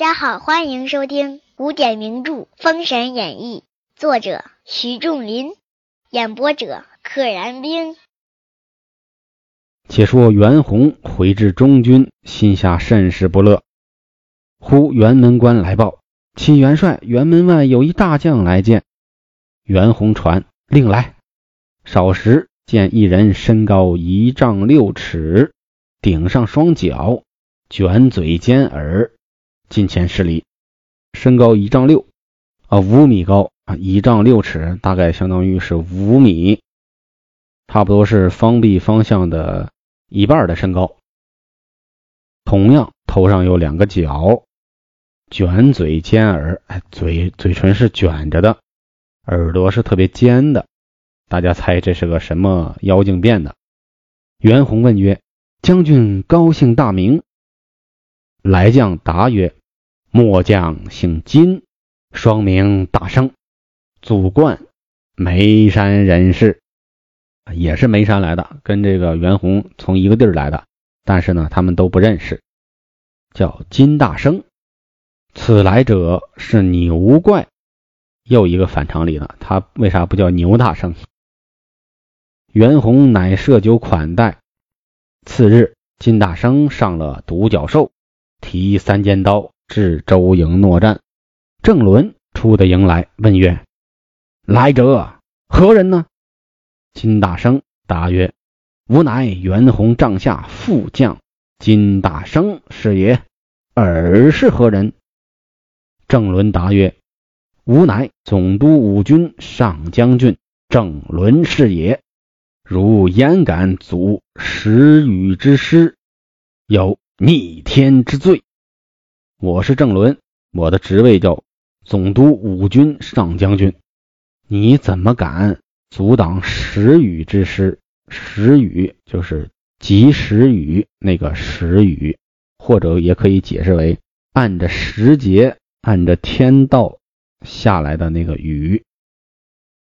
大家好，欢迎收听古典名著《封神演义》，作者徐仲林，演播者可燃冰。且说袁弘回至中军，心下甚是不乐。忽辕门关来报，启元帅辕门外有一大将来见。袁弘传令来。少时见一人身高一丈六尺，顶上双角，卷嘴尖耳，近前施礼。身高一丈六啊，五米高啊，一丈六尺大概相当于是五米，差不多是方壁方向的一半的身高。同样头上有两个角，卷嘴尖耳，哎，嘴嘴唇是卷着的，耳朵是特别尖的。大家猜这是个什么妖精变的？袁弘问曰：“将军高姓大名？”来将答曰：“末将姓金，双名大生，祖贯眉山人士，也是眉山来的，跟这个袁弘从一个地儿来的。但是呢，他们都不认识，叫金大生。此来者是牛怪，又一个反常理了。他为啥不叫牛大生？”袁弘乃设酒款待。次日，金大生上了独角兽，提三尖刀至周营搦战。郑伦出的营来，问曰：“来者何人呢？”金大生答曰：“吾乃袁弘帐下副将金大生是也。尔是何人？”郑伦答曰：“吾乃总督五军上将军郑伦是也。”如焉敢阻时雨之师，有逆天之罪。我是郑伦，我的职位叫总督五军上将军。你怎么敢阻挡时雨之师？时雨就是及时雨那个时雨，或者也可以解释为按着时节、按着天道下来的那个雨。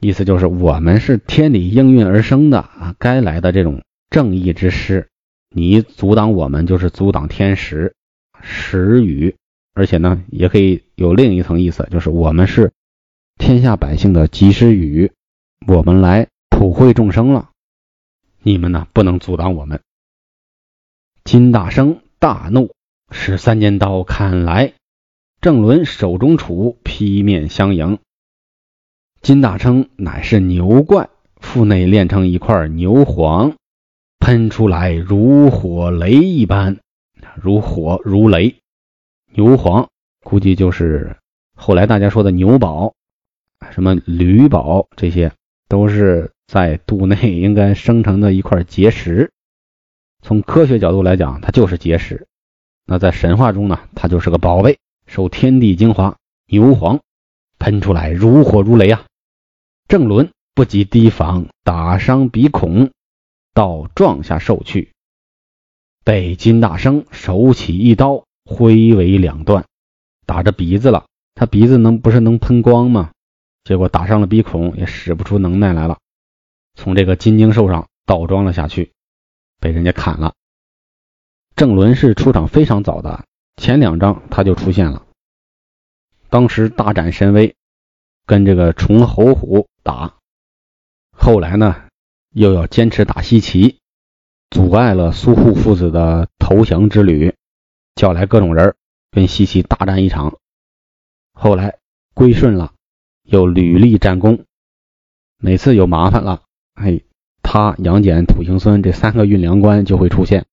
意思就是我们是天理应运而生的啊，该来的这种正义之师，你阻挡我们就是阻挡天时时雨，而且呢，也可以有另一层意思，就是我们是天下百姓的及时雨，我们来普惠众生了，你们呢不能阻挡我们。金大生大怒，使三尖刀砍来，郑伦手中杵劈面相迎。金大生乃是牛怪，腹内炼成一块牛黄，喷出来如火雷一般，如火如雷。牛黄估计就是后来大家说的牛宝，什么驴宝，这些都是在肚内 应该生成的一块结石。从科学角度来讲，它就是结石。那在神话中呢，它就是个宝贝，受天地精华，牛黄喷出来如火如雷啊！郑伦不及提防，打伤鼻孔，倒撞下兽去。被金大生手起一刀，挥为两段，打着鼻子了。他鼻子能不是能喷光吗？结果打伤了鼻孔，也使不出能耐来了。从这个金睛兽上倒装了下去，被人家砍了。郑伦是出场非常早的，前两章他就出现了，当时大展神威。跟这个崇侯虎打，后来呢，又要坚持打西岐，阻碍了苏护父子的投降之旅，叫来各种人跟西岐大战一场。后来归顺了，又屡立战功，每次有麻烦了，哎，他杨戬、土行孙这三个运粮官就会出现。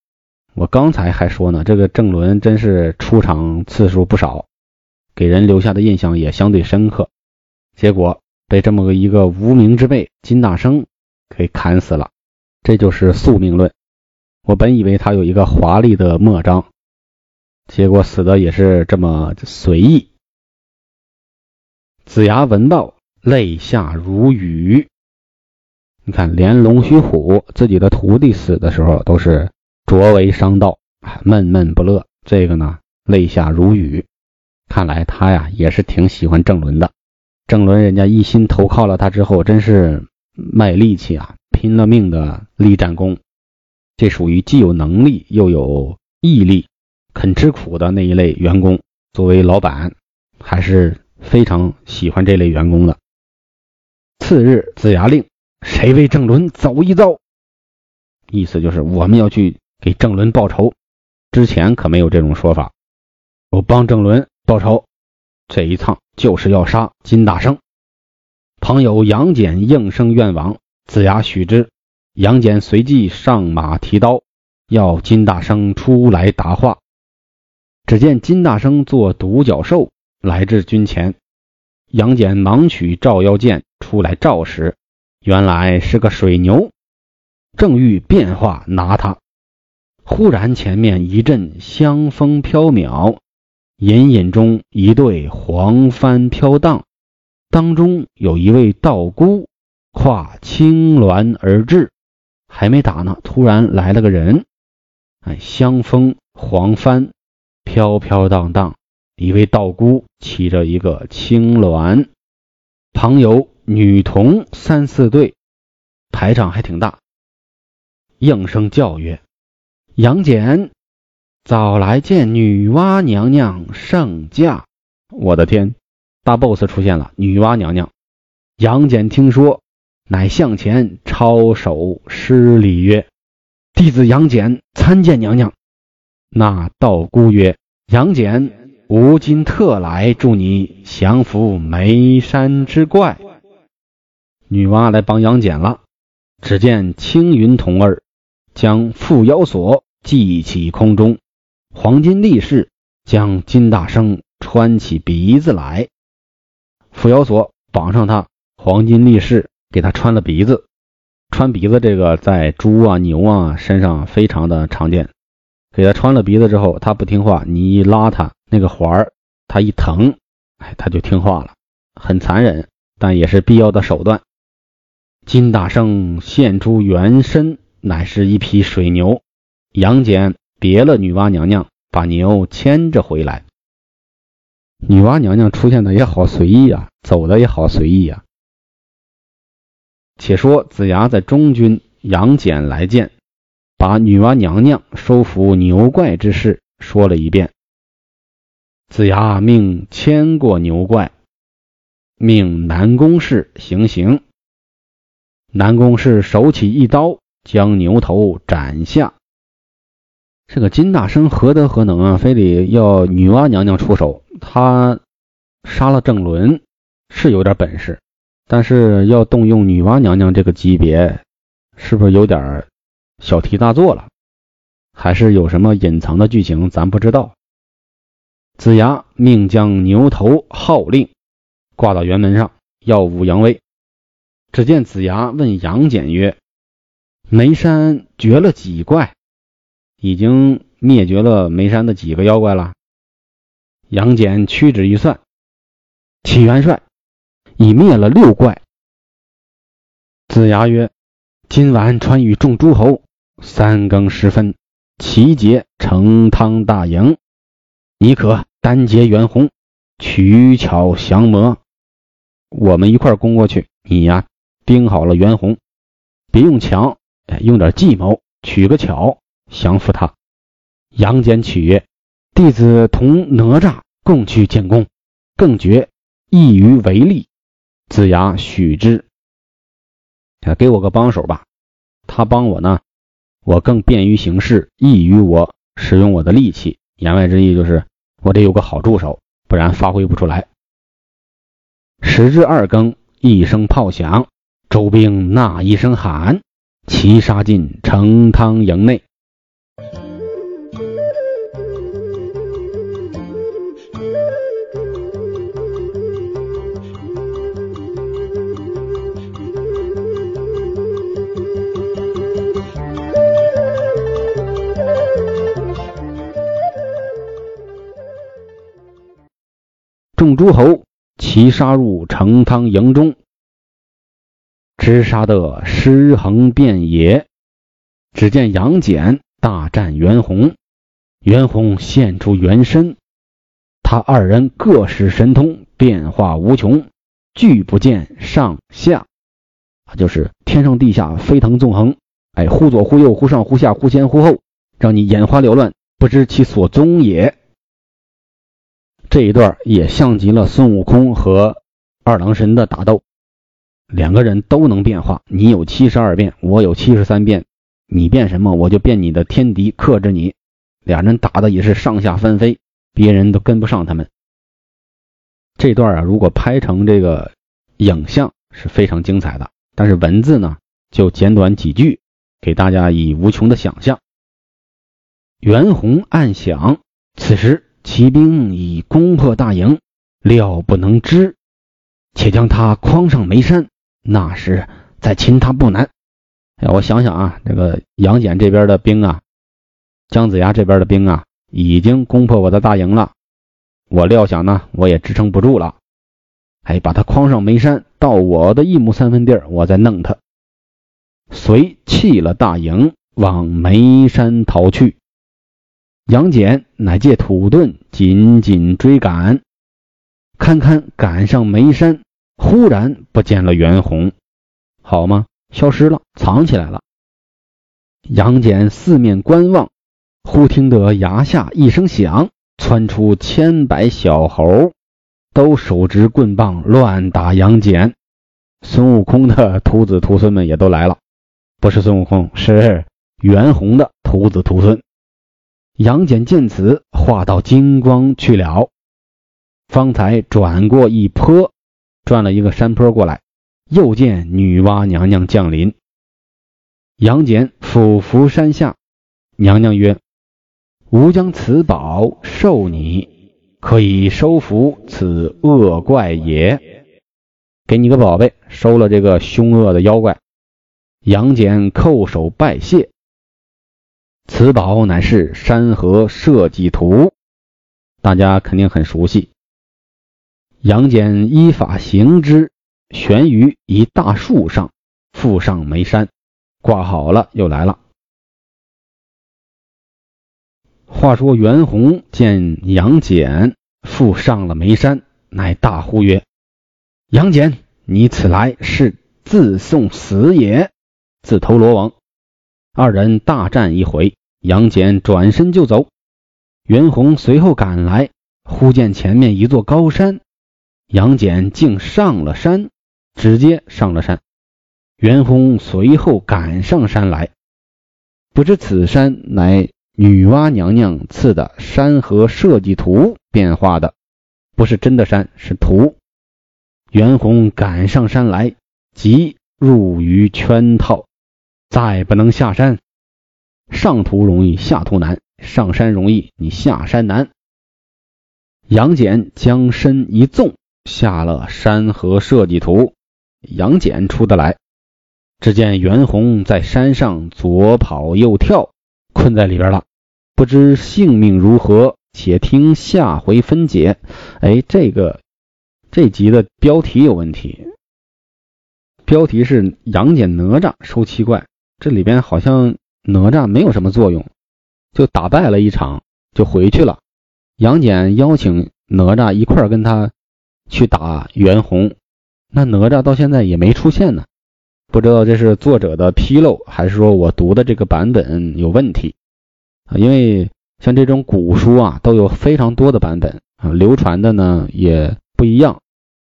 我刚才还说呢，这个郑伦真是出场次数不少，给人留下的印象也相对深刻。结果被这么个一个无名之辈金大生给砍死了，这就是宿命论。我本以为他有一个华丽的末章，结果死的也是这么随意。子牙闻报，泪下如雨。你看，连龙须虎自己的徒弟死的时候都是卓为伤道，闷闷不乐。这个呢，泪下如雨。看来他呀也是挺喜欢郑伦的。郑伦人家一心投靠了他之后，真是卖力气啊，拼了命的立战功，这属于既有能力又有毅力、肯吃苦的那一类员工。作为老板，还是非常喜欢这类员工的。次日，子牙令谁为郑伦走一遭，意思就是我们要去给郑伦报仇。之前可没有这种说法，我帮郑伦报仇，这一趟就是要杀金大生。朋友杨戬应声愿往，子牙许之。杨戬随即上马提刀，要金大生出来答话。只见金大生做独角兽来至军前，杨戬忙取照妖剑出来照时，原来是个水牛，正欲变化拿他，忽然前面一阵香风飘渺，隐隐中一对黄帆飘荡。当中有一位道姑跨青鸾而至，还没打呢，突然来了个人。哎，香风黄帆，飘飘荡荡，一位道姑骑着一个青鸾，旁有女童三四对，排场还挺大。应声叫曰：“杨戬，早来见女娲娘娘圣驾！”我的天！大 boss 出现了，女娲娘娘。杨戬听说，乃向前抄手施礼曰：“弟子杨戬参见娘娘。”那道姑曰：“杨戬，吾今特来助你降服眉山之怪。”女娲来帮杨戬了。只见青云童儿将缚妖索系起空中，黄金力士将金大生穿起鼻子来。缚妖索绑上他，黄金力士给他穿了鼻子。穿鼻子这个在猪啊、牛啊身上非常的常见。给他穿了鼻子之后，他不听话，你一拉他那个环儿，他一疼，哎，他就听话了。很残忍，但也是必要的手段。金大圣现出原身，乃是一匹水牛。杨戬别了女娲娘娘，把牛牵着回来。女娲娘娘出现的也好随意啊，走的也好随意啊。且说子牙在中军，杨戬来见，把女娲娘娘收服牛怪之事说了一遍。子牙命牵过牛怪，命南宫氏行刑。南宫氏手起一刀，将牛头斩下。这个金大生何德何能啊？非得要女娲娘娘出手？他杀了郑伦是有点本事，但是要动用女娲娘娘这个级别，是不是有点小题大做了？还是有什么隐藏的剧情？咱不知道。子牙命将牛头号令挂到辕门上，耀武扬威。只见子牙问杨戬曰：“眉山绝了几怪？”已经灭绝了眉山的几个妖怪了。杨戬屈指一算，启元帅已灭了六怪。子牙曰：“今晚传与众诸侯，三更时分齐杰成汤大营，你可单结袁弘，取巧降魔。我们一块攻过去。你呀，盯好了袁弘，别用强，用点计谋，取个巧。”降服他，杨戬取曰：“弟子同哪吒共去建功，更觉易于为力。”子牙许之，给我个帮手吧。他帮我呢，我更便于行事，易于我使用我的力气。言外之意就是我得有个好助手，不然发挥不出来。时至二更，一声炮响，周兵那一声喊，齐杀进成汤营内。众诸侯齐杀入成汤营中，直杀得尸横遍野。只见杨戬大战袁弘，袁弘现出原身，他二人各使神通，变化无穷，俱不见上下，就是天上地下飞腾纵横，哎，忽左忽右，忽上忽下，忽前忽后，让你眼花缭乱，不知其所踪也。这一段也像极了孙悟空和二郎神的打斗，两个人都能变化，你有七十二变，我有七十三变，你变什么，我就变你的天敌，克制你。俩人打的也是上下翻飞，别人都跟不上他们。这段啊，如果拍成这个影像是非常精彩的，但是文字呢就简短几句，给大家以无穷的想象。袁弘暗想，此时。骑兵已攻破大营，料不能支，且将他诓上眉山，那时再擒他不难。哎，我想想啊，这个杨戬这边的兵啊，姜子牙这边的兵啊，已经攻破我的大营了。我料想呢，我也支撑不住了。哎，把他诓上眉山，到我的一亩三分地，我再弄他。遂弃了大营，往眉山逃去。杨戬乃借土遁紧紧追赶，堪堪赶上眉山，忽然不见了袁弘，好吗？消失了，藏起来了。杨戬四面观望，忽听得崖下一声响，窜出千百小猴，都手执棍棒乱打杨戬。孙悟空的徒子徒孙们也都来了，不是孙悟空，是袁弘的徒子徒孙。杨戬见此，化到金光去了。方才转过一坡，转了一个山坡过来，又见女娲娘娘降临。杨戬俯伏山下，娘娘曰：“吾将此宝授你，可以收服此恶怪也。给你个宝贝，收了这个凶恶的妖怪。”杨戬叩首拜谢。此宝乃是山河社稷图，大家肯定很熟悉。杨戬依法行之，悬于一大树上，附上眉山，挂好了，又来了。话说袁弘见杨戬附上了眉山，乃大呼曰：“杨戬，你此来是自送死也！”自投罗网。二人大战一回。杨戬转身就走，袁弘随后赶来，忽见前面一座高山，杨戬竟上了山，直接上了山。袁弘随后赶上山来，不知此山乃女娲娘娘赐的山河设计图变化的，不是真的山，是图。袁弘赶上山来，即入于圈套，再不能下山。上图容易下图难，上山容易你下山难。杨戬将身一纵，下了山河设计图。杨戬出得来，只见袁弘在山上左跑右跳，困在里边了，不知性命如何。且听下回分解。哎，这个这集的标题有问题，标题是杨戬哪吒收七怪，这里边好像。哪吒没有什么作用，就打败了一场就回去了。杨戬邀请哪吒一块跟他去打袁弘，那哪吒到现在也没出现呢。不知道这是作者的纰漏，还是说我读的这个版本有问题啊？因为像这种古书啊，都有非常多的版本啊，流传的呢也不一样。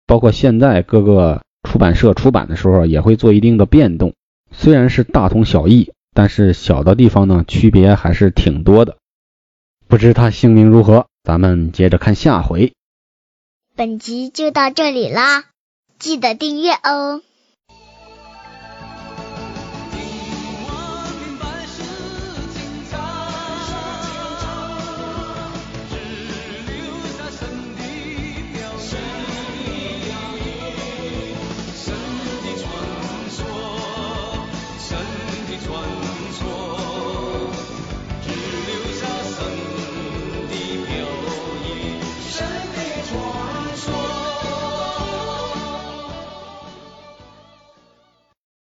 包括现在各个出版社出版的时候也会做一定的变动，虽然是大同小异。但是小的地方呢，区别还是挺多的。不知他姓名如何，咱们接着看下回。本集就到这里啦，记得订阅哦。